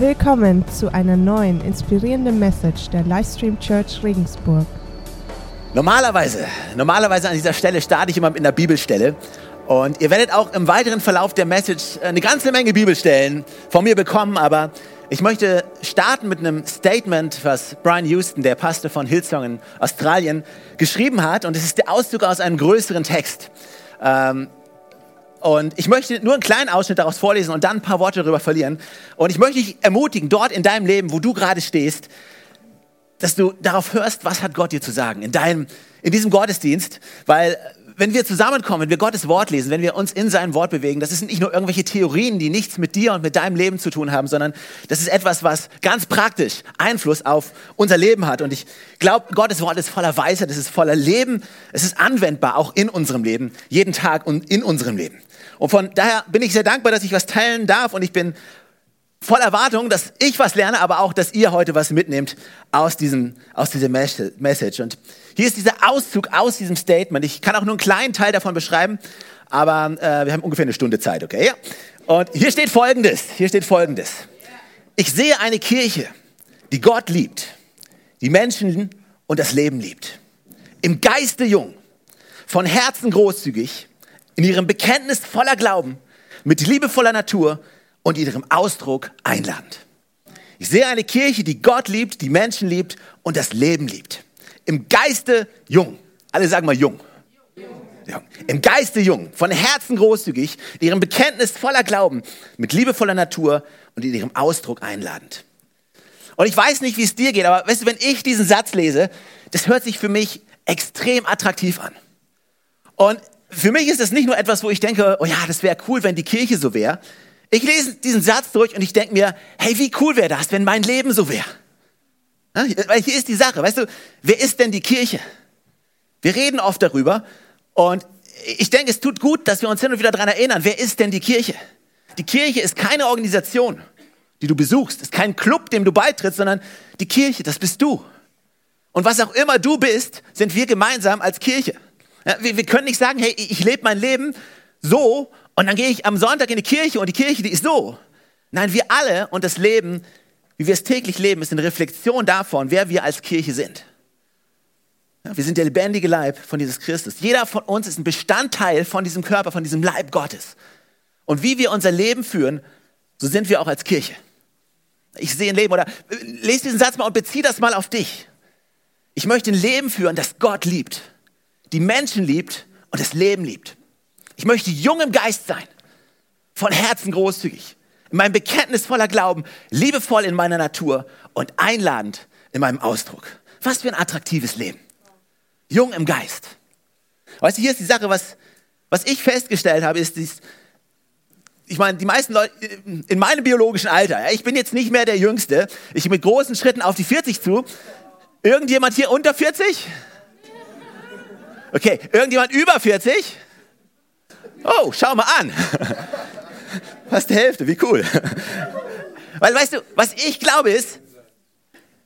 Willkommen zu einer neuen inspirierenden Message der Livestream Church Regensburg. Normalerweise, normalerweise an dieser Stelle starte ich immer mit einer Bibelstelle. Und ihr werdet auch im weiteren Verlauf der Message eine ganze Menge Bibelstellen von mir bekommen, aber ich möchte starten mit einem Statement, was Brian Houston, der Pastor von Hillsong in Australien, geschrieben hat. Und es ist der Auszug aus einem größeren Text. Ähm, und ich möchte nur einen kleinen Ausschnitt daraus vorlesen und dann ein paar Worte darüber verlieren. Und ich möchte dich ermutigen, dort in deinem Leben, wo du gerade stehst, dass du darauf hörst, was hat Gott dir zu sagen in deinem, in diesem Gottesdienst, weil wenn wir zusammenkommen, wenn wir Gottes Wort lesen, wenn wir uns in seinem Wort bewegen, das sind nicht nur irgendwelche Theorien, die nichts mit dir und mit deinem Leben zu tun haben, sondern das ist etwas, was ganz praktisch Einfluss auf unser Leben hat. Und ich glaube, Gottes Wort ist voller Weisheit, es ist voller Leben, es ist anwendbar auch in unserem Leben, jeden Tag und in unserem Leben. Und von daher bin ich sehr dankbar, dass ich was teilen darf und ich bin voll Erwartung, dass ich was lerne, aber auch, dass ihr heute was mitnehmt aus, diesem, aus dieser Message. Und hier ist dieser Auszug aus diesem Statement. Ich kann auch nur einen kleinen Teil davon beschreiben, aber äh, wir haben ungefähr eine Stunde Zeit, okay? Ja. Und hier steht Folgendes, hier steht Folgendes. Ich sehe eine Kirche, die Gott liebt, die Menschen und das Leben liebt. Im Geiste jung, von Herzen großzügig, in ihrem Bekenntnis voller Glauben, mit liebevoller Natur, und ihrem Ausdruck einladend. Ich sehe eine Kirche, die Gott liebt, die Menschen liebt und das Leben liebt. Im Geiste jung. Alle sagen mal jung. jung. Im Geiste jung, von Herzen großzügig, in ihrem Bekenntnis voller Glauben, mit liebevoller Natur und in ihrem Ausdruck einladend. Und ich weiß nicht, wie es dir geht, aber weißt du, wenn ich diesen Satz lese, das hört sich für mich extrem attraktiv an. Und für mich ist es nicht nur etwas, wo ich denke, oh ja, das wäre cool, wenn die Kirche so wäre. Ich lese diesen Satz durch und ich denke mir, hey, wie cool wäre das, wenn mein Leben so wäre? Weil hier ist die Sache, weißt du, wer ist denn die Kirche? Wir reden oft darüber und ich denke, es tut gut, dass wir uns hin und wieder daran erinnern, wer ist denn die Kirche? Die Kirche ist keine Organisation, die du besuchst, ist kein Club, dem du beitrittst, sondern die Kirche, das bist du. Und was auch immer du bist, sind wir gemeinsam als Kirche. Wir, wir, können nicht sagen, hey, ich lebe mein Leben so und dann gehe ich am Sonntag in die Kirche und die Kirche, die ist so. Nein, wir alle und das Leben, wie wir es täglich leben, ist eine Reflexion davon, wer wir als Kirche sind. Wir sind der lebendige Leib von Jesus Christus. Jeder von uns ist ein Bestandteil von diesem Körper, von diesem Leib Gottes. Und wie wir unser Leben führen, so sind wir auch als Kirche. Ich sehe ein Leben oder lese diesen Satz mal und beziehe das mal auf dich. Ich möchte ein Leben führen, das Gott liebt, die Menschen liebt und das Leben liebt. Ich möchte jung im Geist sein, von Herzen großzügig, in meinem Bekenntnis voller Glauben, liebevoll in meiner Natur und einladend in meinem Ausdruck. Was für ein attraktives Leben. Jung im Geist. Weißt du, hier ist die Sache, was, was ich festgestellt habe, ist dies, ich meine, die meisten Leute in meinem biologischen Alter, ich bin jetzt nicht mehr der Jüngste, ich bin mit großen Schritten auf die 40 zu. Irgendjemand hier unter 40? Okay, irgendjemand über 40? Oh, schau mal an. Fast die Hälfte, wie cool. Weil weißt du, was ich glaube ist,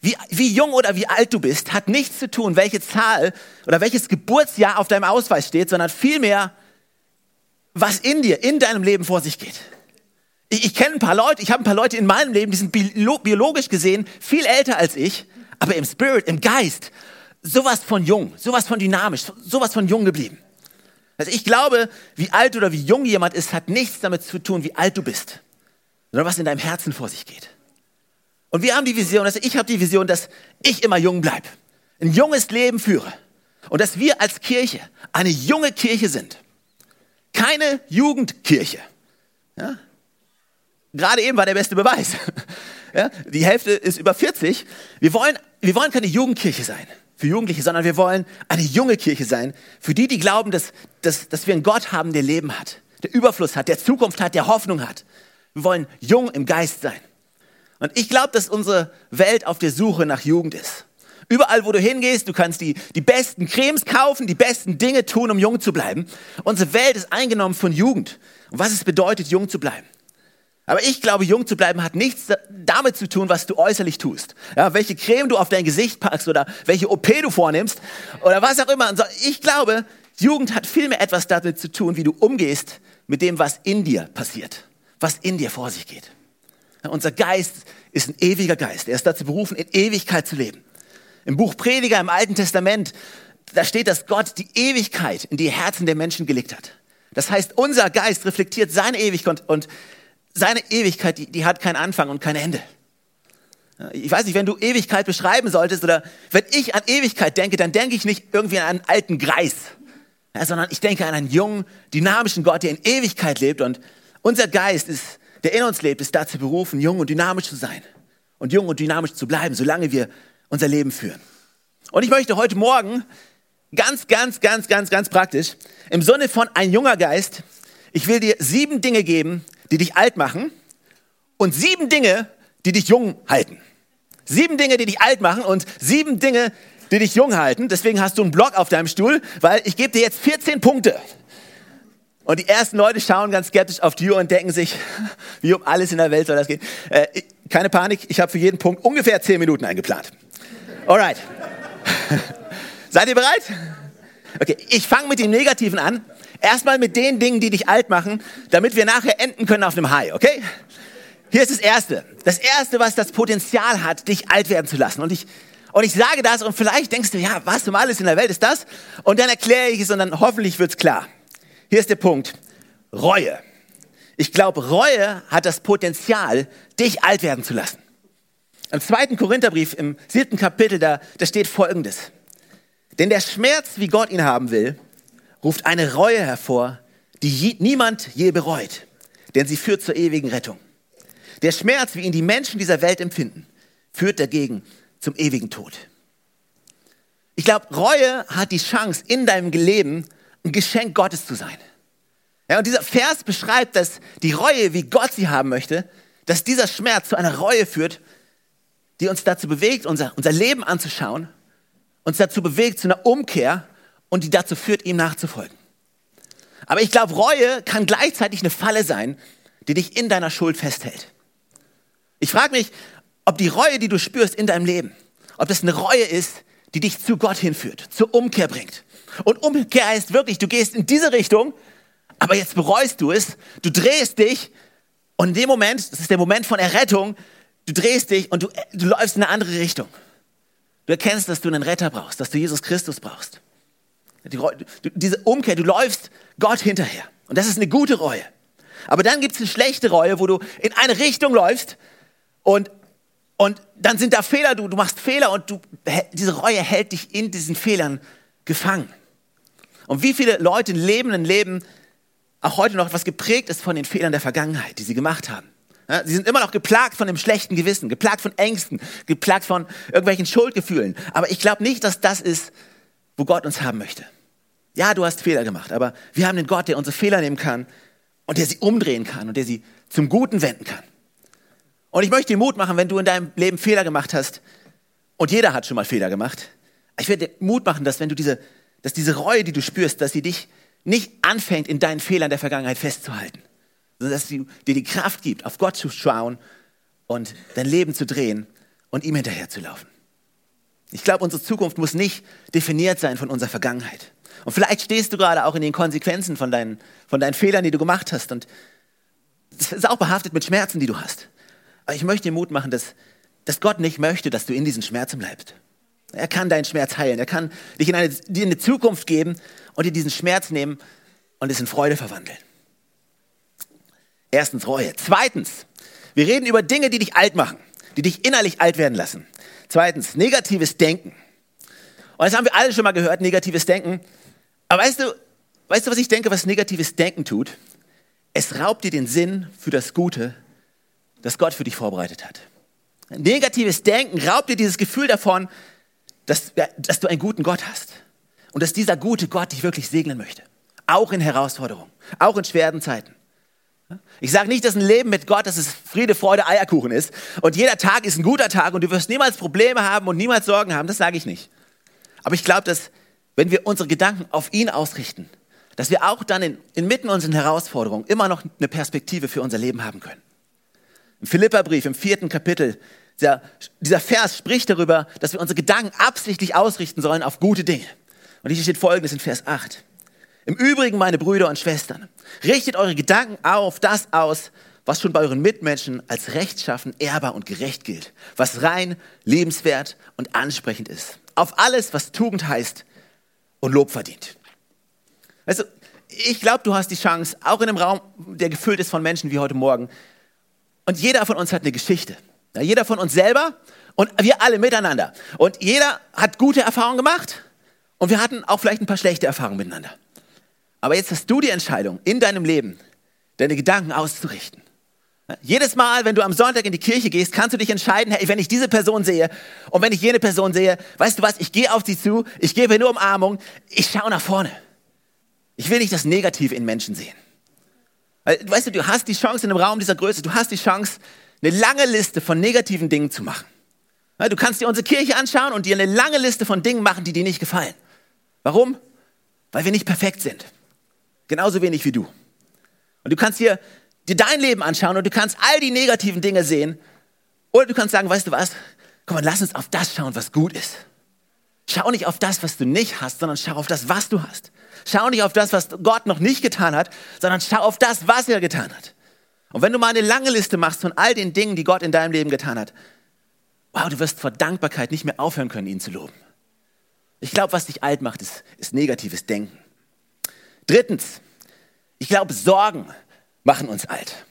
wie, wie jung oder wie alt du bist, hat nichts zu tun, welche Zahl oder welches Geburtsjahr auf deinem Ausweis steht, sondern vielmehr, was in dir, in deinem Leben vor sich geht. Ich, ich kenne ein paar Leute, ich habe ein paar Leute in meinem Leben, die sind biologisch gesehen viel älter als ich, aber im Spirit, im Geist, sowas von jung, sowas von dynamisch, sowas von jung geblieben. Also ich glaube, wie alt oder wie jung jemand ist, hat nichts damit zu tun, wie alt du bist, sondern was in deinem Herzen vor sich geht. Und wir haben die Vision, also ich habe die Vision, dass ich immer jung bleibe, ein junges Leben führe und dass wir als Kirche eine junge Kirche sind. Keine Jugendkirche. Ja? Gerade eben war der beste Beweis. Ja? Die Hälfte ist über 40. Wir wollen, wir wollen keine Jugendkirche sein für Jugendliche, sondern wir wollen eine junge Kirche sein, für die, die glauben, dass, dass, dass wir einen Gott haben, der Leben hat, der Überfluss hat, der Zukunft hat, der Hoffnung hat. Wir wollen jung im Geist sein. Und ich glaube, dass unsere Welt auf der Suche nach Jugend ist. Überall, wo du hingehst, du kannst die, die besten Cremes kaufen, die besten Dinge tun, um jung zu bleiben. Unsere Welt ist eingenommen von Jugend und was es bedeutet, jung zu bleiben. Aber ich glaube, jung zu bleiben hat nichts damit zu tun, was du äußerlich tust. Ja, welche Creme du auf dein Gesicht packst oder welche OP du vornimmst oder was auch immer. Ich glaube, Jugend hat vielmehr etwas damit zu tun, wie du umgehst mit dem, was in dir passiert, was in dir vor sich geht. Unser Geist ist ein ewiger Geist. Er ist dazu berufen, in Ewigkeit zu leben. Im Buch Prediger im Alten Testament, da steht, dass Gott die Ewigkeit in die Herzen der Menschen gelegt hat. Das heißt, unser Geist reflektiert seine Ewigkeit und seine Ewigkeit, die, die hat keinen Anfang und kein Ende. Ich weiß nicht, wenn du Ewigkeit beschreiben solltest oder wenn ich an Ewigkeit denke, dann denke ich nicht irgendwie an einen alten Greis, sondern ich denke an einen jungen, dynamischen Gott, der in Ewigkeit lebt und unser Geist ist, der in uns lebt, ist dazu berufen, jung und dynamisch zu sein und jung und dynamisch zu bleiben, solange wir unser Leben führen. Und ich möchte heute Morgen ganz, ganz, ganz, ganz, ganz praktisch im Sinne von ein junger Geist, ich will dir sieben Dinge geben, die dich alt machen und sieben Dinge, die dich jung halten. Sieben Dinge, die dich alt machen und sieben Dinge, die dich jung halten. Deswegen hast du einen Block auf deinem Stuhl, weil ich gebe dir jetzt 14 Punkte. Und die ersten Leute schauen ganz skeptisch auf die Uhr und denken sich, wie um alles in der Welt soll das gehen. Äh, keine Panik, ich habe für jeden Punkt ungefähr 10 Minuten eingeplant. Alright. Seid ihr bereit? Okay, ich fange mit dem Negativen an. Erstmal mit den Dingen, die dich alt machen, damit wir nachher enden können auf einem High, okay? Hier ist das Erste. Das Erste, was das Potenzial hat, dich alt werden zu lassen. Und ich, und ich sage das und vielleicht denkst du, ja, was um alles in der Welt ist das? Und dann erkläre ich es und dann hoffentlich wird's klar. Hier ist der Punkt. Reue. Ich glaube, Reue hat das Potenzial, dich alt werden zu lassen. Im zweiten Korintherbrief, im siebten Kapitel, da, da steht Folgendes. Denn der Schmerz, wie Gott ihn haben will, ruft eine Reue hervor, die niemand je bereut, denn sie führt zur ewigen Rettung. Der Schmerz, wie ihn die Menschen dieser Welt empfinden, führt dagegen zum ewigen Tod. Ich glaube, Reue hat die Chance, in deinem Leben ein Geschenk Gottes zu sein. Ja, und dieser Vers beschreibt, dass die Reue, wie Gott sie haben möchte, dass dieser Schmerz zu einer Reue führt, die uns dazu bewegt, unser, unser Leben anzuschauen, uns dazu bewegt zu einer Umkehr und die dazu führt, ihm nachzufolgen. Aber ich glaube, Reue kann gleichzeitig eine Falle sein, die dich in deiner Schuld festhält. Ich frage mich, ob die Reue, die du spürst in deinem Leben, ob das eine Reue ist, die dich zu Gott hinführt, zur Umkehr bringt. Und Umkehr heißt wirklich, du gehst in diese Richtung, aber jetzt bereust du es, du drehst dich und in dem Moment, das ist der Moment von Errettung, du drehst dich und du, du läufst in eine andere Richtung. Du erkennst, dass du einen Retter brauchst, dass du Jesus Christus brauchst. Die, diese Umkehr, du läufst Gott hinterher. Und das ist eine gute Reue. Aber dann gibt es eine schlechte Reue, wo du in eine Richtung läufst, und, und dann sind da Fehler, du, du machst Fehler und du, diese Reue hält dich in diesen Fehlern gefangen. Und wie viele Leute leben ein Leben, auch heute noch, was geprägt ist von den Fehlern der Vergangenheit, die sie gemacht haben. Ja, sie sind immer noch geplagt von dem schlechten Gewissen, geplagt von Ängsten, geplagt von irgendwelchen Schuldgefühlen. Aber ich glaube nicht, dass das ist, wo Gott uns haben möchte. Ja, du hast Fehler gemacht, aber wir haben den Gott, der unsere Fehler nehmen kann und der sie umdrehen kann und der sie zum Guten wenden kann. Und ich möchte dir Mut machen, wenn du in deinem Leben Fehler gemacht hast, und jeder hat schon mal Fehler gemacht, ich werde dir Mut machen, dass wenn du diese, dass diese Reue, die du spürst, dass sie dich nicht anfängt, in deinen Fehlern der Vergangenheit festzuhalten, sondern dass sie dir die Kraft gibt, auf Gott zu schauen und dein Leben zu drehen und ihm hinterherzulaufen. Ich glaube, unsere Zukunft muss nicht definiert sein von unserer Vergangenheit. Und vielleicht stehst du gerade auch in den Konsequenzen von deinen, von deinen Fehlern, die du gemacht hast. Und es ist auch behaftet mit Schmerzen, die du hast. Aber ich möchte dir Mut machen, dass, dass Gott nicht möchte, dass du in diesen Schmerzen bleibst. Er kann deinen Schmerz heilen. Er kann dich in eine, dir eine Zukunft geben und dir diesen Schmerz nehmen und es in Freude verwandeln. Erstens Reue. Zweitens, wir reden über Dinge, die dich alt machen, die dich innerlich alt werden lassen. Zweitens, negatives Denken. Und das haben wir alle schon mal gehört, negatives Denken. Aber weißt du, weißt du, was ich denke, was negatives Denken tut? Es raubt dir den Sinn für das Gute, das Gott für dich vorbereitet hat. Negatives Denken raubt dir dieses Gefühl davon, dass, dass du einen guten Gott hast und dass dieser gute Gott dich wirklich segnen möchte. Auch in Herausforderungen, auch in schweren Zeiten. Ich sage nicht, dass ein Leben mit Gott, dass es Friede, Freude, Eierkuchen ist und jeder Tag ist ein guter Tag und du wirst niemals Probleme haben und niemals Sorgen haben. Das sage ich nicht. Aber ich glaube, dass wenn wir unsere Gedanken auf ihn ausrichten, dass wir auch dann in, inmitten unserer Herausforderungen immer noch eine Perspektive für unser Leben haben können. Im Philipperbrief, im vierten Kapitel, dieser, dieser Vers spricht darüber, dass wir unsere Gedanken absichtlich ausrichten sollen auf gute Dinge. Und hier steht folgendes in Vers 8. Im Übrigen, meine Brüder und Schwestern, richtet eure Gedanken auf das aus, was schon bei euren Mitmenschen als rechtschaffen, ehrbar und gerecht gilt, was rein, lebenswert und ansprechend ist. Auf alles, was Tugend heißt und Lob verdient. Also, ich glaube, du hast die Chance, auch in einem Raum, der gefüllt ist von Menschen wie heute Morgen. Und jeder von uns hat eine Geschichte. Ja, jeder von uns selber und wir alle miteinander. Und jeder hat gute Erfahrungen gemacht und wir hatten auch vielleicht ein paar schlechte Erfahrungen miteinander. Aber jetzt hast du die Entscheidung, in deinem Leben deine Gedanken auszurichten. Jedes Mal, wenn du am Sonntag in die Kirche gehst, kannst du dich entscheiden, hey, wenn ich diese Person sehe und wenn ich jene Person sehe, weißt du was, ich gehe auf sie zu, ich gebe nur Umarmung, ich schaue nach vorne. Ich will nicht das Negative in Menschen sehen. Weißt du, du hast die Chance in einem Raum dieser Größe, du hast die Chance, eine lange Liste von negativen Dingen zu machen. Du kannst dir unsere Kirche anschauen und dir eine lange Liste von Dingen machen, die dir nicht gefallen. Warum? Weil wir nicht perfekt sind. Genauso wenig wie du. Und du kannst dir, dir dein Leben anschauen und du kannst all die negativen Dinge sehen. Oder du kannst sagen, weißt du was? Komm mal, lass uns auf das schauen, was gut ist. Schau nicht auf das, was du nicht hast, sondern schau auf das, was du hast. Schau nicht auf das, was Gott noch nicht getan hat, sondern schau auf das, was er getan hat. Und wenn du mal eine lange Liste machst von all den Dingen, die Gott in deinem Leben getan hat, wow, du wirst vor Dankbarkeit nicht mehr aufhören können, ihn zu loben. Ich glaube, was dich alt macht, ist, ist negatives Denken. Drittens, ich glaube, Sorgen machen uns alt.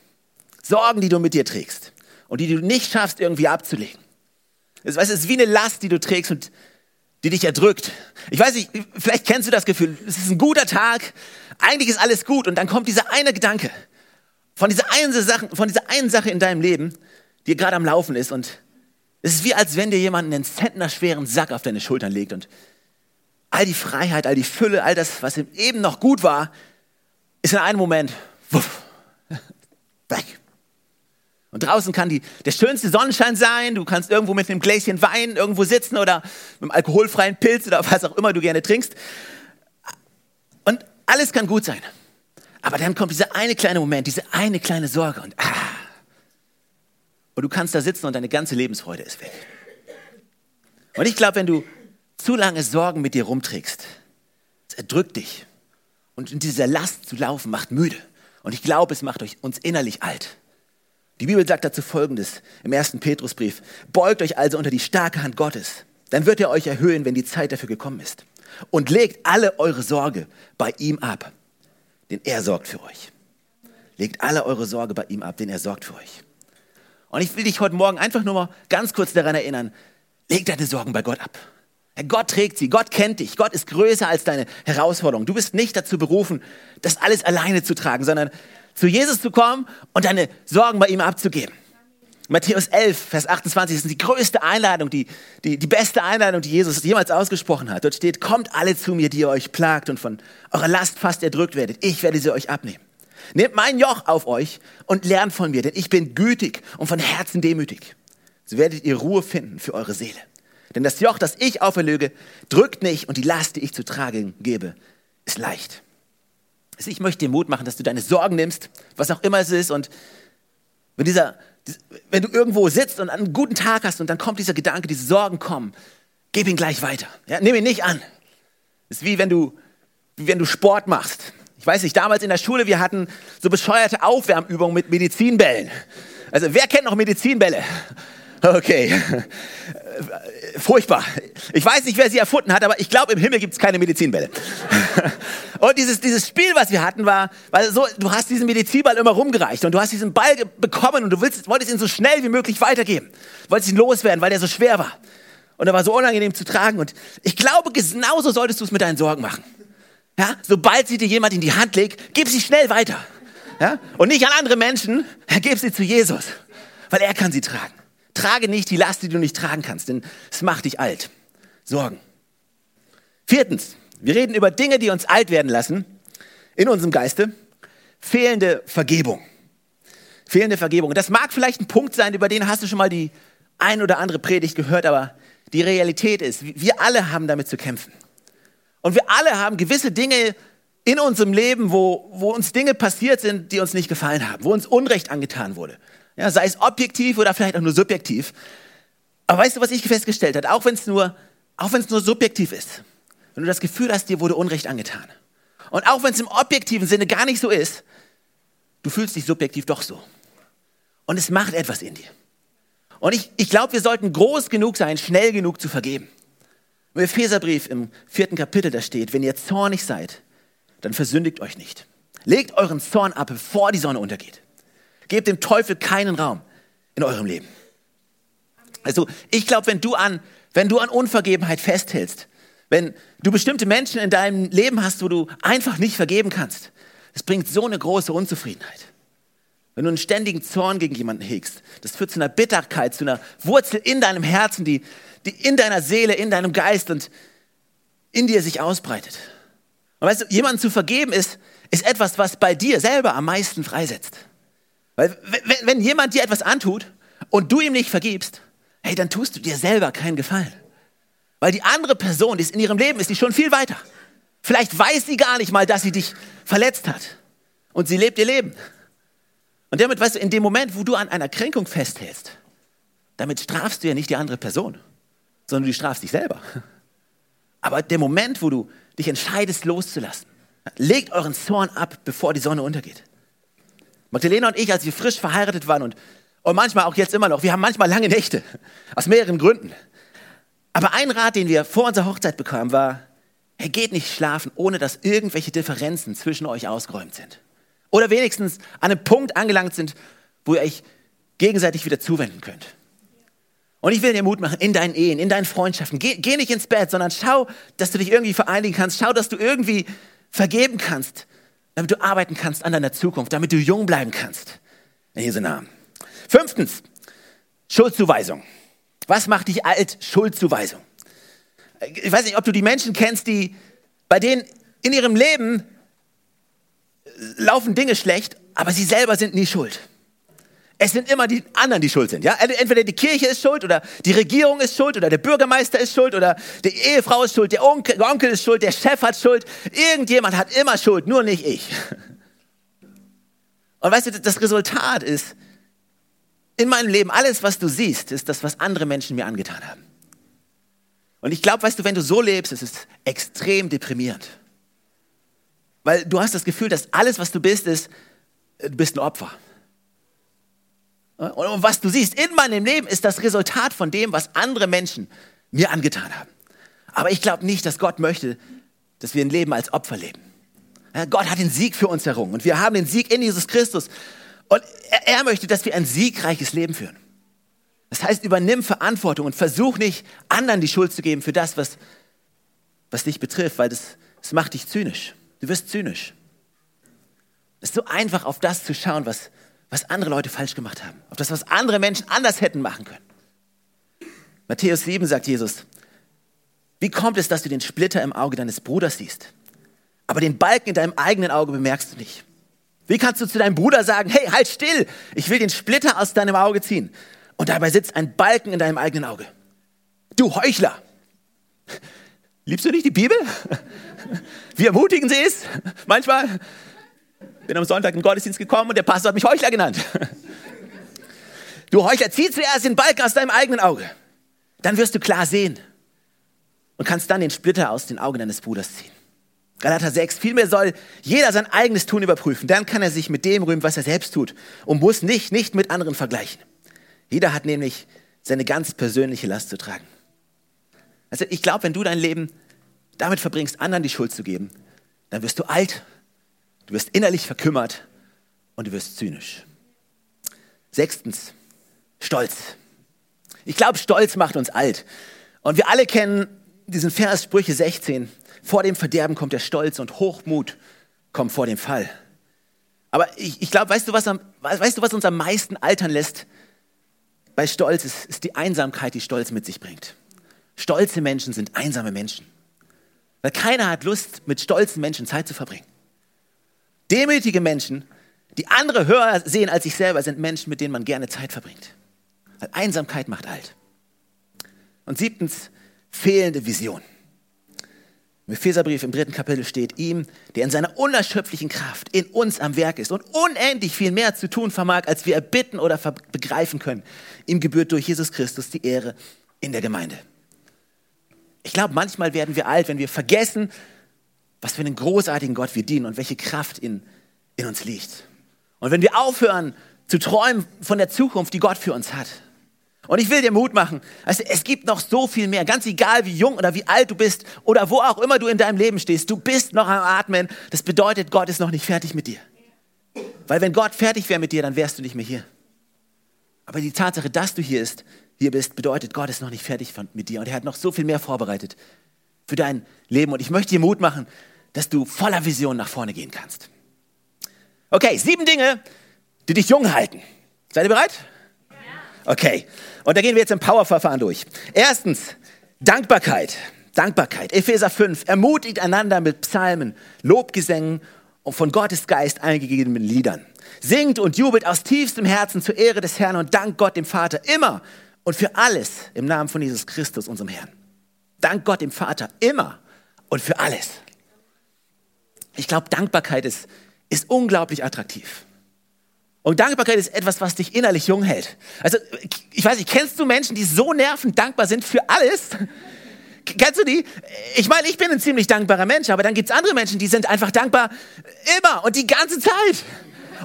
Sorgen, die du mit dir trägst und die du nicht schaffst, irgendwie abzulegen. Es ist wie eine Last, die du trägst und die dich erdrückt. Ich weiß nicht, vielleicht kennst du das Gefühl, es ist ein guter Tag, eigentlich ist alles gut und dann kommt dieser eine Gedanke von dieser einen Sache, von dieser einen Sache in deinem Leben, die gerade am Laufen ist und es ist wie als wenn dir jemand einen zentnerschweren Sack auf deine Schultern legt und all die Freiheit, all die Fülle, all das, was eben noch gut war, ist in einem Moment wuff, weg. Und draußen kann die, der schönste Sonnenschein sein, du kannst irgendwo mit einem Gläschen Wein irgendwo sitzen oder mit einem alkoholfreien Pilz oder was auch immer du gerne trinkst. Und alles kann gut sein. Aber dann kommt dieser eine kleine Moment, diese eine kleine Sorge und ah. Und du kannst da sitzen und deine ganze Lebensfreude ist weg. Und ich glaube, wenn du zu lange Sorgen mit dir rumträgst, es erdrückt dich. Und in dieser Last zu laufen macht müde. Und ich glaube, es macht euch uns innerlich alt. Die Bibel sagt dazu Folgendes im ersten Petrusbrief. Beugt euch also unter die starke Hand Gottes. Dann wird er euch erhöhen, wenn die Zeit dafür gekommen ist. Und legt alle eure Sorge bei ihm ab, denn er sorgt für euch. Legt alle eure Sorge bei ihm ab, denn er sorgt für euch. Und ich will dich heute Morgen einfach nur mal ganz kurz daran erinnern, leg deine Sorgen bei Gott ab. Gott trägt sie, Gott kennt dich, Gott ist größer als deine Herausforderung. Du bist nicht dazu berufen, das alles alleine zu tragen, sondern zu Jesus zu kommen und deine Sorgen bei ihm abzugeben. Matthäus 11, Vers 28 ist die größte Einladung, die, die, die beste Einladung, die Jesus jemals ausgesprochen hat. Dort steht, kommt alle zu mir, die ihr euch plagt und von eurer Last fast erdrückt werdet. Ich werde sie euch abnehmen. Nehmt mein Joch auf euch und lernt von mir, denn ich bin gütig und von Herzen demütig. So werdet ihr Ruhe finden für eure Seele. Denn das Joch, das ich auferlege, drückt nicht und die Last, die ich zu tragen gebe, ist leicht. Also ich möchte dir Mut machen, dass du deine Sorgen nimmst, was auch immer es ist. Und wenn, dieser, wenn du irgendwo sitzt und einen guten Tag hast und dann kommt dieser Gedanke, diese Sorgen kommen, gib ihn gleich weiter. Ja, nimm ihn nicht an. Es ist wie wenn du, wie wenn du Sport machst. Ich weiß nicht, damals in der Schule, wir hatten so bescheuerte Aufwärmübungen mit Medizinbällen. Also wer kennt noch Medizinbälle? Okay. Furchtbar. Ich weiß nicht, wer sie erfunden hat, aber ich glaube, im Himmel gibt es keine Medizinbälle. Und dieses, dieses Spiel, was wir hatten, war, war so, du hast diesen Medizinball immer rumgereicht und du hast diesen Ball bekommen und du willst, wolltest ihn so schnell wie möglich weitergeben. Du wolltest ihn loswerden, weil der so schwer war. Und er war so unangenehm zu tragen. Und ich glaube, genauso solltest du es mit deinen Sorgen machen. Ja? Sobald sie dir jemand in die Hand legt, gib sie schnell weiter. Ja? Und nicht an andere Menschen, gib sie zu Jesus, weil er kann sie tragen. Trage nicht die Last, die du nicht tragen kannst, denn es macht dich alt. Sorgen. Viertens, wir reden über Dinge, die uns alt werden lassen in unserem Geiste. Fehlende Vergebung. Fehlende Vergebung. Das mag vielleicht ein Punkt sein, über den hast du schon mal die ein oder andere Predigt gehört, aber die Realität ist, wir alle haben damit zu kämpfen. Und wir alle haben gewisse Dinge in unserem Leben, wo, wo uns Dinge passiert sind, die uns nicht gefallen haben, wo uns Unrecht angetan wurde. Ja, sei es objektiv oder vielleicht auch nur subjektiv. Aber weißt du, was ich festgestellt habe? Auch wenn es nur, nur subjektiv ist. Wenn du das Gefühl hast, dir wurde Unrecht angetan. Und auch wenn es im objektiven Sinne gar nicht so ist, du fühlst dich subjektiv doch so. Und es macht etwas in dir. Und ich, ich glaube, wir sollten groß genug sein, schnell genug zu vergeben. Im Epheserbrief im vierten Kapitel, da steht, wenn ihr zornig seid, dann versündigt euch nicht. Legt euren Zorn ab, bevor die Sonne untergeht. Gebt dem Teufel keinen Raum in eurem Leben. Also ich glaube, wenn du an, wenn du an Unvergebenheit festhältst, wenn du bestimmte Menschen in deinem Leben hast, wo du einfach nicht vergeben kannst, das bringt so eine große Unzufriedenheit. Wenn du einen ständigen Zorn gegen jemanden hegst, das führt zu einer Bitterkeit, zu einer Wurzel in deinem Herzen, die, die in deiner Seele, in deinem Geist und in dir sich ausbreitet. Und weißt du, jemanden zu vergeben ist, ist etwas, was bei dir selber am meisten freisetzt. Weil wenn, jemand dir etwas antut und du ihm nicht vergibst, hey, dann tust du dir selber keinen Gefallen. Weil die andere Person, die ist in ihrem Leben ist, die schon viel weiter. Vielleicht weiß sie gar nicht mal, dass sie dich verletzt hat. Und sie lebt ihr Leben. Und damit, weißt du, in dem Moment, wo du an einer Kränkung festhältst, damit strafst du ja nicht die andere Person, sondern du strafst dich selber. Aber der Moment, wo du dich entscheidest, loszulassen, legt euren Zorn ab, bevor die Sonne untergeht. Magdalena und ich, als wir frisch verheiratet waren und, und manchmal auch jetzt immer noch, wir haben manchmal lange Nächte, aus mehreren Gründen. Aber ein Rat, den wir vor unserer Hochzeit bekamen, war, hey, geht nicht schlafen, ohne dass irgendwelche Differenzen zwischen euch ausgeräumt sind. Oder wenigstens an einem Punkt angelangt sind, wo ihr euch gegenseitig wieder zuwenden könnt. Und ich will dir Mut machen in deinen Ehen, in deinen Freundschaften. Geh, geh nicht ins Bett, sondern schau, dass du dich irgendwie vereinigen kannst. Schau, dass du irgendwie vergeben kannst, damit du arbeiten kannst an deiner Zukunft, damit du jung bleiben kannst. In Jesu Namen. Fünftens, Schuldzuweisung. Was macht dich alt? Schuldzuweisung. Ich weiß nicht, ob du die Menschen kennst, die bei denen in ihrem Leben laufen Dinge schlecht, aber sie selber sind nie schuld. Es sind immer die anderen, die schuld sind. Ja? Entweder die Kirche ist schuld oder die Regierung ist schuld oder der Bürgermeister ist schuld oder die Ehefrau ist schuld, der Onkel, der Onkel ist schuld, der Chef hat Schuld. Irgendjemand hat immer Schuld, nur nicht ich. Und weißt du, das Resultat ist, in meinem Leben, alles, was du siehst, ist das, was andere Menschen mir angetan haben. Und ich glaube, weißt du, wenn du so lebst, ist es extrem deprimierend. Weil du hast das Gefühl, dass alles, was du bist, ist, du bist ein Opfer. Und was du siehst in meinem Leben ist das Resultat von dem, was andere Menschen mir angetan haben. Aber ich glaube nicht, dass Gott möchte, dass wir ein Leben als Opfer leben. Gott hat den Sieg für uns errungen und wir haben den Sieg in Jesus Christus. Und er, er möchte, dass wir ein siegreiches Leben führen. Das heißt, übernimm Verantwortung und versuch nicht, anderen die Schuld zu geben für das, was, was dich betrifft, weil das, das macht dich zynisch. Du wirst zynisch. Es ist so einfach, auf das zu schauen, was, was andere Leute falsch gemacht haben, auf das, was andere Menschen anders hätten machen können. Matthäus 7 sagt Jesus, wie kommt es, dass du den Splitter im Auge deines Bruders siehst, aber den Balken in deinem eigenen Auge bemerkst du nicht? Wie kannst du zu deinem Bruder sagen, hey, halt still, ich will den Splitter aus deinem Auge ziehen und dabei sitzt ein Balken in deinem eigenen Auge? Du Heuchler! Liebst du nicht die Bibel? Wie ermutigen sie es manchmal? Bin am Sonntag in den Gottesdienst gekommen und der Pastor hat mich Heuchler genannt. Du Heuchler, zieh zuerst den Balken aus deinem eigenen Auge. Dann wirst du klar sehen und kannst dann den Splitter aus den Augen deines Bruders ziehen. Galater 6, vielmehr soll jeder sein eigenes Tun überprüfen. Dann kann er sich mit dem rühmen, was er selbst tut und muss nicht, nicht mit anderen vergleichen. Jeder hat nämlich seine ganz persönliche Last zu tragen. Also ich glaube, wenn du dein Leben damit verbringst, anderen die Schuld zu geben, dann wirst du alt Du wirst innerlich verkümmert und du wirst zynisch. Sechstens, Stolz. Ich glaube, Stolz macht uns alt. Und wir alle kennen diesen Vers Sprüche 16. Vor dem Verderben kommt der Stolz und Hochmut kommt vor dem Fall. Aber ich, ich glaube, weißt du, was weißt du, was uns am meisten altern lässt? Bei Stolz ist, ist die Einsamkeit, die Stolz mit sich bringt. Stolze Menschen sind einsame Menschen. Weil keiner hat Lust, mit stolzen Menschen Zeit zu verbringen. Demütige Menschen, die andere höher sehen als sich selber, sind Menschen, mit denen man gerne Zeit verbringt. Weil Einsamkeit macht alt. Und siebtens, fehlende Vision. Im Epheserbrief im dritten Kapitel steht ihm, der in seiner unerschöpflichen Kraft in uns am Werk ist und unendlich viel mehr zu tun vermag, als wir erbitten oder begreifen können. Ihm gebührt durch Jesus Christus die Ehre in der Gemeinde. Ich glaube, manchmal werden wir alt, wenn wir vergessen, was für einen großartigen Gott wir dienen und welche Kraft in, in uns liegt. Und wenn wir aufhören zu träumen von der Zukunft, die Gott für uns hat. Und ich will dir Mut machen. Also es gibt noch so viel mehr. Ganz egal, wie jung oder wie alt du bist oder wo auch immer du in deinem Leben stehst. Du bist noch am Atmen. Das bedeutet, Gott ist noch nicht fertig mit dir. Weil wenn Gott fertig wäre mit dir, dann wärst du nicht mehr hier. Aber die Tatsache, dass du hier, ist, hier bist, bedeutet, Gott ist noch nicht fertig mit dir. Und er hat noch so viel mehr vorbereitet für dein Leben. Und ich möchte dir Mut machen, dass du voller Vision nach vorne gehen kannst. Okay, sieben Dinge, die dich jung halten. Seid ihr bereit? Okay, und da gehen wir jetzt im Power-Verfahren durch. Erstens, Dankbarkeit. Dankbarkeit. Epheser 5. Ermutigt einander mit Psalmen, Lobgesängen und von Gottes Geist eingegebenen Liedern. Singt und jubelt aus tiefstem Herzen zur Ehre des Herrn und dankt Gott dem Vater immer und für alles im Namen von Jesus Christus, unserem Herrn. Dank Gott dem Vater immer und für alles. Ich glaube, Dankbarkeit ist, ist unglaublich attraktiv. Und Dankbarkeit ist etwas, was dich innerlich jung hält. Also, ich weiß nicht, kennst du Menschen, die so nervend dankbar sind für alles? Kennst du die? Ich meine, ich bin ein ziemlich dankbarer Mensch, aber dann gibt es andere Menschen, die sind einfach dankbar immer und die ganze Zeit.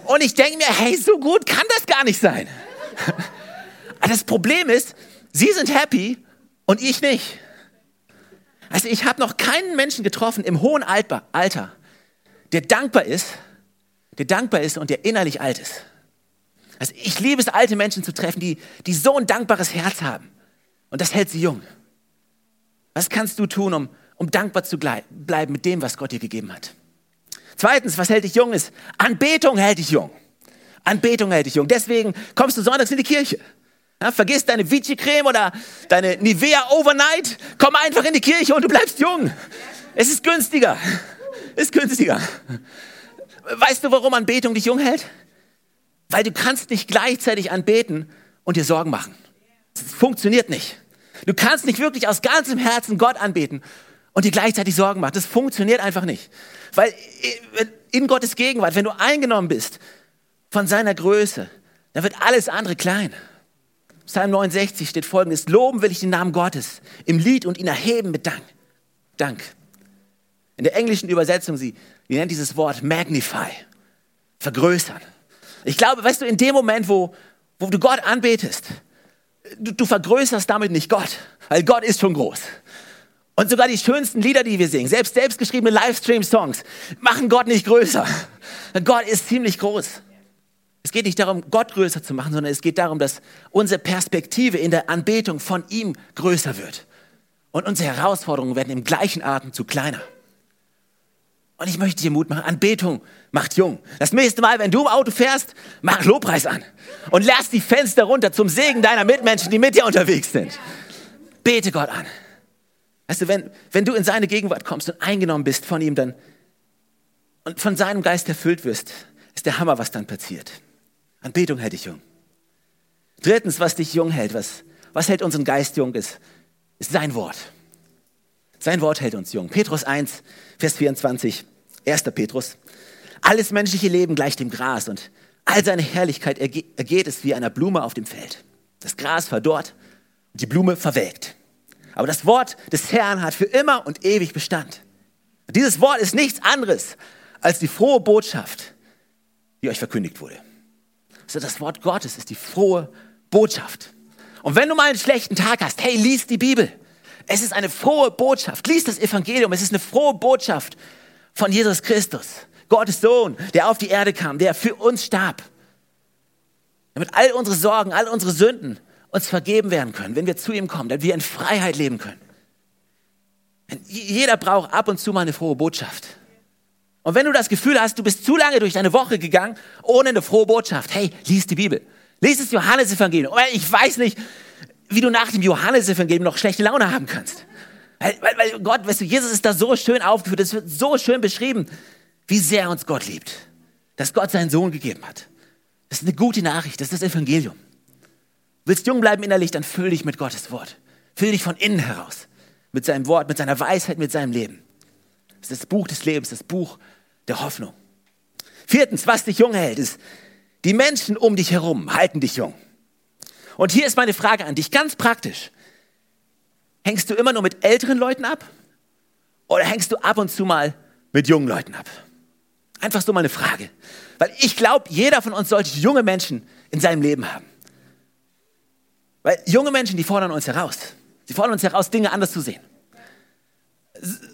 Und ich denke mir, hey, so gut kann das gar nicht sein. Das Problem ist, sie sind happy und ich nicht. Also ich habe noch keinen Menschen getroffen im hohen Alter, der dankbar ist der dankbar ist und der innerlich alt ist. Also ich liebe es, alte Menschen zu treffen, die, die so ein dankbares Herz haben. Und das hält sie jung. Was kannst du tun, um, um dankbar zu bleiben mit dem, was Gott dir gegeben hat? Zweitens, was hält dich jung ist? Anbetung hält dich jung. Anbetung hält dich jung. Deswegen kommst du sonntags in die Kirche. Ja, vergiss deine Vichy-Creme oder deine Nivea Overnight. Komm einfach in die Kirche und du bleibst jung. Es ist günstiger. Ist günstiger. Weißt du, warum Anbetung dich jung hält? Weil du kannst nicht gleichzeitig anbeten und dir Sorgen machen. Das funktioniert nicht. Du kannst nicht wirklich aus ganzem Herzen Gott anbeten und dir gleichzeitig Sorgen machen. Das funktioniert einfach nicht. Weil in Gottes Gegenwart, wenn du eingenommen bist von seiner Größe, dann wird alles andere klein. Psalm 69 steht folgendes, loben will ich den Namen Gottes im Lied und ihn erheben mit Dank. Dank. In der englischen Übersetzung, sie, sie nennt dieses Wort magnify, vergrößern. Ich glaube, weißt du, in dem Moment, wo, wo du Gott anbetest, du, du vergrößerst damit nicht Gott, weil Gott ist schon groß. Und sogar die schönsten Lieder, die wir singen, selbst selbstgeschriebene Livestream-Songs, machen Gott nicht größer. Gott ist ziemlich groß. Es geht nicht darum, Gott größer zu machen, sondern es geht darum, dass unsere Perspektive in der Anbetung von ihm größer wird. Und unsere Herausforderungen werden im gleichen Atemzug kleiner. Und ich möchte dir Mut machen. Anbetung macht jung. Das nächste Mal, wenn du im Auto fährst, mach Lobpreis an. Und lass die Fenster runter zum Segen deiner Mitmenschen, die mit dir unterwegs sind. Bete Gott an. Weißt du, wenn, wenn du in seine Gegenwart kommst und eingenommen bist von ihm, dann und von seinem Geist erfüllt wirst, ist der Hammer, was dann passiert. Anbetung hält dich jung. Drittens, was dich jung hält, was, was hält unseren Geist jung, ist, ist sein Wort. Sein Wort hält uns jung. Petrus 1, Vers 24, 1. Petrus. Alles menschliche Leben gleicht dem Gras und all seine Herrlichkeit ergeht es wie einer Blume auf dem Feld. Das Gras verdorrt und die Blume verwelkt. Aber das Wort des Herrn hat für immer und ewig Bestand. Und dieses Wort ist nichts anderes als die frohe Botschaft, die euch verkündigt wurde. Also das Wort Gottes ist die frohe Botschaft. Und wenn du mal einen schlechten Tag hast, hey, lies die Bibel. Es ist eine frohe Botschaft. Lies das Evangelium. Es ist eine frohe Botschaft von Jesus Christus, Gottes Sohn, der auf die Erde kam, der für uns starb. Damit all unsere Sorgen, all unsere Sünden uns vergeben werden können, wenn wir zu ihm kommen, damit wir in Freiheit leben können. Jeder braucht ab und zu mal eine frohe Botschaft. Und wenn du das Gefühl hast, du bist zu lange durch deine Woche gegangen, ohne eine frohe Botschaft, hey, lies die Bibel. Lies das Johannesevangelium. Ich weiß nicht, wie du nach dem Johannesevangelium noch schlechte Laune haben kannst. Weil, weil, weil Gott, weißt du, Jesus ist da so schön aufgeführt, es wird so schön beschrieben, wie sehr uns Gott liebt. Dass Gott seinen Sohn gegeben hat. Das ist eine gute Nachricht, das ist das Evangelium. Willst jung bleiben innerlich, dann füll dich mit Gottes Wort. Füll dich von innen heraus. Mit seinem Wort, mit seiner Weisheit, mit seinem Leben. Das ist das Buch des Lebens, das Buch der Hoffnung. Viertens, was dich jung hält, ist, die Menschen um dich herum halten dich jung. Und hier ist meine Frage an dich, ganz praktisch. Hängst du immer nur mit älteren Leuten ab? Oder hängst du ab und zu mal mit jungen Leuten ab? Einfach so mal eine Frage. Weil ich glaube, jeder von uns sollte junge Menschen in seinem Leben haben. Weil junge Menschen, die fordern uns heraus. Sie fordern uns heraus, Dinge anders zu sehen.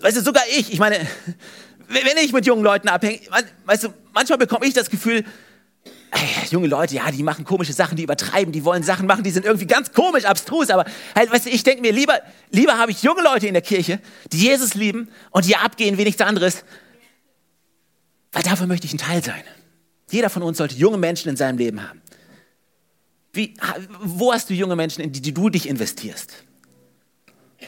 Weißt du, sogar ich, ich meine, wenn ich mit jungen Leuten abhänge, weißt du, manchmal bekomme ich das Gefühl, junge Leute, ja, die machen komische Sachen, die übertreiben, die wollen Sachen machen, die sind irgendwie ganz komisch, abstrus, aber halt, weißt du, ich denke mir, lieber, lieber habe ich junge Leute in der Kirche, die Jesus lieben und die abgehen wie nichts anderes, weil dafür möchte ich ein Teil sein. Jeder von uns sollte junge Menschen in seinem Leben haben. Wie, wo hast du junge Menschen, in die, die du dich investierst?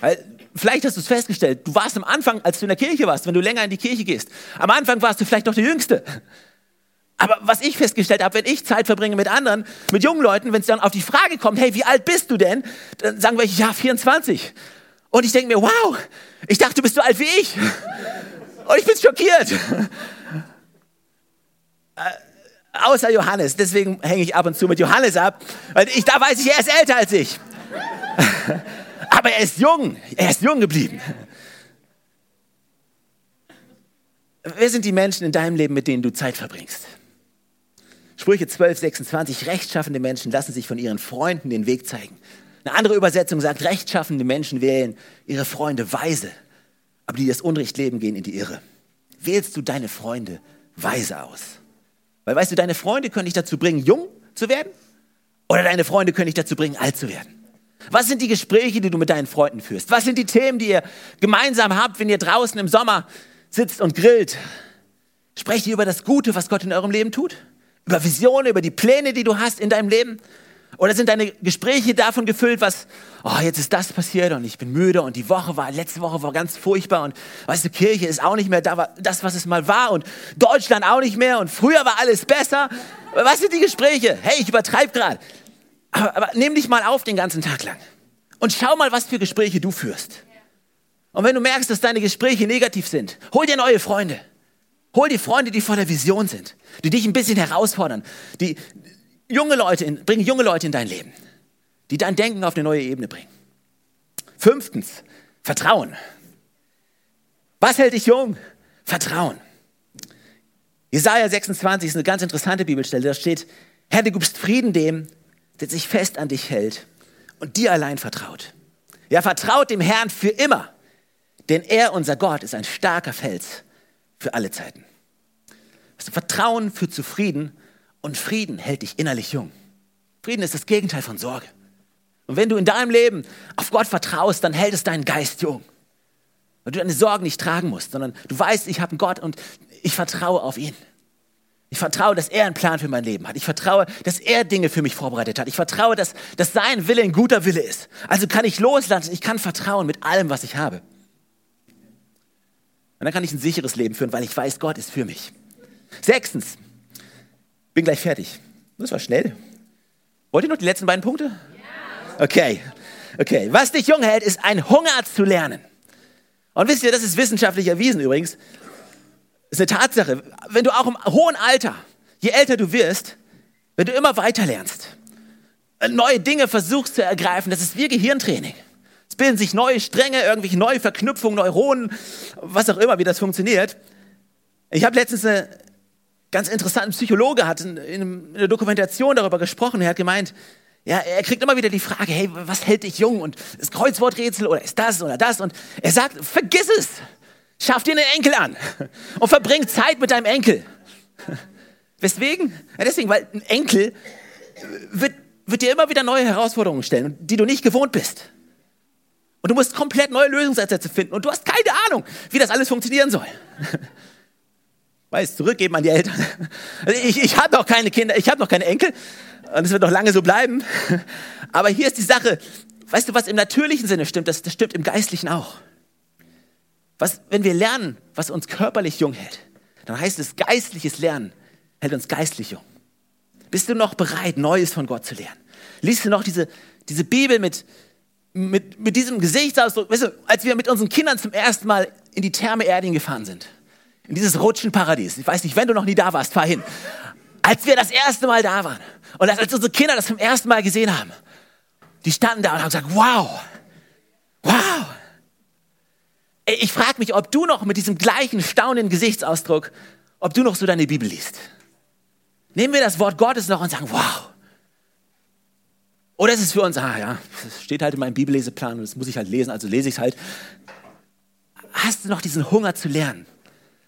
Weil, vielleicht hast du es festgestellt, du warst am Anfang, als du in der Kirche warst, wenn du länger in die Kirche gehst, am Anfang warst du vielleicht noch der Jüngste. Aber was ich festgestellt habe, wenn ich Zeit verbringe mit anderen, mit jungen Leuten, wenn es dann auf die Frage kommt, hey, wie alt bist du denn? Dann sagen wir, ja, 24. Und ich denke mir, wow, ich dachte, du bist so alt wie ich. Und ich bin schockiert. Äh, außer Johannes, deswegen hänge ich ab und zu mit Johannes ab. Weil ich, da weiß ich, er ist älter als ich. Aber er ist jung, er ist jung geblieben. Wer sind die Menschen in deinem Leben, mit denen du Zeit verbringst? Sprüche 12, 26, rechtschaffende Menschen lassen sich von ihren Freunden den Weg zeigen. Eine andere Übersetzung sagt, rechtschaffende Menschen wählen ihre Freunde weise, aber die das Unrecht leben, gehen in die Irre. Wählst du deine Freunde weise aus? Weil weißt du, deine Freunde können dich dazu bringen, jung zu werden oder deine Freunde können dich dazu bringen, alt zu werden. Was sind die Gespräche, die du mit deinen Freunden führst? Was sind die Themen, die ihr gemeinsam habt, wenn ihr draußen im Sommer sitzt und grillt? Sprecht ihr über das Gute, was Gott in eurem Leben tut? Über Visionen, über die Pläne, die du hast in deinem Leben? Oder sind deine Gespräche davon gefüllt, was, oh, jetzt ist das passiert und ich bin müde und die Woche war, letzte Woche war ganz furchtbar und weißt du, Kirche ist auch nicht mehr da, das, was es mal war und Deutschland auch nicht mehr und früher war alles besser. Was sind die Gespräche? Hey, ich übertreibe gerade. Aber, aber nimm dich mal auf den ganzen Tag lang und schau mal, was für Gespräche du führst. Und wenn du merkst, dass deine Gespräche negativ sind, hol dir neue Freunde. Hol dir Freunde, die vor der Vision sind, die dich ein bisschen herausfordern, die junge Leute in, bringen junge Leute in dein Leben, die dein Denken auf eine neue Ebene bringen. Fünftens, Vertrauen. Was hält dich jung? Vertrauen. Jesaja 26 ist eine ganz interessante Bibelstelle. Da steht: Herr, du gibst Frieden dem, der sich fest an dich hält und dir allein vertraut. Ja, vertraut dem Herrn für immer, denn er, unser Gott, ist ein starker Fels für alle Zeiten. Vertrauen führt zu Frieden und Frieden hält dich innerlich jung. Frieden ist das Gegenteil von Sorge. Und wenn du in deinem Leben auf Gott vertraust, dann hält es deinen Geist jung. Weil du deine Sorgen nicht tragen musst, sondern du weißt, ich habe einen Gott und ich vertraue auf ihn. Ich vertraue, dass er einen Plan für mein Leben hat. Ich vertraue, dass er Dinge für mich vorbereitet hat. Ich vertraue, dass, dass sein Wille ein guter Wille ist. Also kann ich loslassen. Ich kann vertrauen mit allem, was ich habe. Und dann kann ich ein sicheres Leben führen, weil ich weiß, Gott ist für mich. Sechstens, bin gleich fertig. Das war schnell. Wollt ihr noch die letzten beiden Punkte? Okay, okay. Was dich jung hält, ist ein Hunger zu lernen. Und wisst ihr, das ist wissenschaftlich erwiesen übrigens ist eine Tatsache. Wenn du auch im hohen Alter, je älter du wirst, wenn du immer weiter lernst, neue Dinge versuchst zu ergreifen, das ist wie Gehirntraining. Es bilden sich neue Stränge, irgendwelche neue Verknüpfungen, Neuronen, was auch immer, wie das funktioniert. Ich habe letztens einen ganz interessanten Psychologe hat in, in einer Dokumentation darüber gesprochen. Er hat gemeint, ja, er kriegt immer wieder die Frage, hey, was hält dich jung? Und ist Kreuzworträtsel oder ist das oder das? Und er sagt, vergiss es. Schaff dir einen Enkel an und verbring Zeit mit deinem Enkel. Weswegen? Ja, deswegen, weil ein Enkel wird, wird dir immer wieder neue Herausforderungen stellen, die du nicht gewohnt bist. Und du musst komplett neue Lösungsansätze finden und du hast keine Ahnung, wie das alles funktionieren soll. Weiß, zurückgeben an die Eltern. Also ich, ich habe noch keine Kinder, ich habe noch keine Enkel und es wird noch lange so bleiben. Aber hier ist die Sache, weißt du, was im natürlichen Sinne stimmt, das, das stimmt im geistlichen auch. Was, wenn wir lernen, was uns körperlich jung hält, dann heißt es, geistliches Lernen hält uns geistlich jung. Bist du noch bereit, Neues von Gott zu lernen? Liest du noch diese, diese Bibel mit, mit, mit diesem Gesichtsausdruck? Weißt du, als wir mit unseren Kindern zum ersten Mal in die Therme Erding gefahren sind, in dieses Rutschenparadies, ich weiß nicht, wenn du noch nie da warst, fahr hin. Als wir das erste Mal da waren und als unsere Kinder das zum ersten Mal gesehen haben, die standen da und haben gesagt, wow, wow, ich frage mich, ob du noch mit diesem gleichen staunenden Gesichtsausdruck ob du noch so deine Bibel liest. Nehmen wir das Wort Gottes noch und sagen, wow. Oder ist es für uns, ah ja, das steht halt in meinem Bibelleseplan und das muss ich halt lesen, also lese ich es halt. Hast du noch diesen Hunger zu lernen?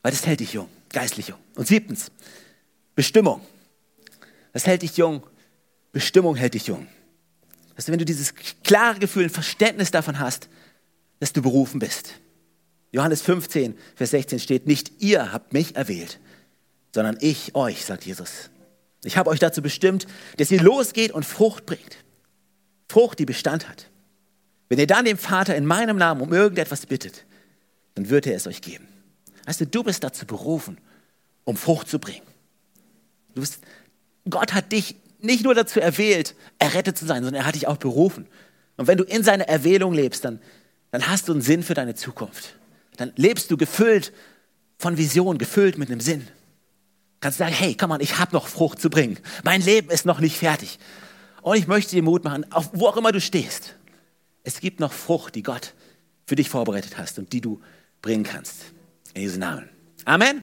Weil das hält dich jung, geistlich jung. Und siebtens, Bestimmung. Das hält dich jung. Bestimmung hält dich jung. Dass du, wenn du dieses klare Gefühl, ein Verständnis davon hast, dass du berufen bist. Johannes 15, Vers 16 steht, nicht ihr habt mich erwählt, sondern ich euch, sagt Jesus. Ich habe euch dazu bestimmt, dass ihr losgeht und Frucht bringt. Frucht, die Bestand hat. Wenn ihr dann dem Vater in meinem Namen um irgendetwas bittet, dann wird er es euch geben. Weißt du, du bist dazu berufen, um Frucht zu bringen. Du bist, Gott hat dich nicht nur dazu erwählt, errettet zu sein, sondern er hat dich auch berufen. Und wenn du in seiner Erwählung lebst, dann, dann hast du einen Sinn für deine Zukunft. Dann lebst du gefüllt von Vision, gefüllt mit einem Sinn. Kannst sagen, hey, komm mal, ich habe noch Frucht zu bringen. Mein Leben ist noch nicht fertig. Und ich möchte dir Mut machen, auf, wo auch immer du stehst. Es gibt noch Frucht, die Gott für dich vorbereitet hast und die du bringen kannst. In Jesu Namen. Amen.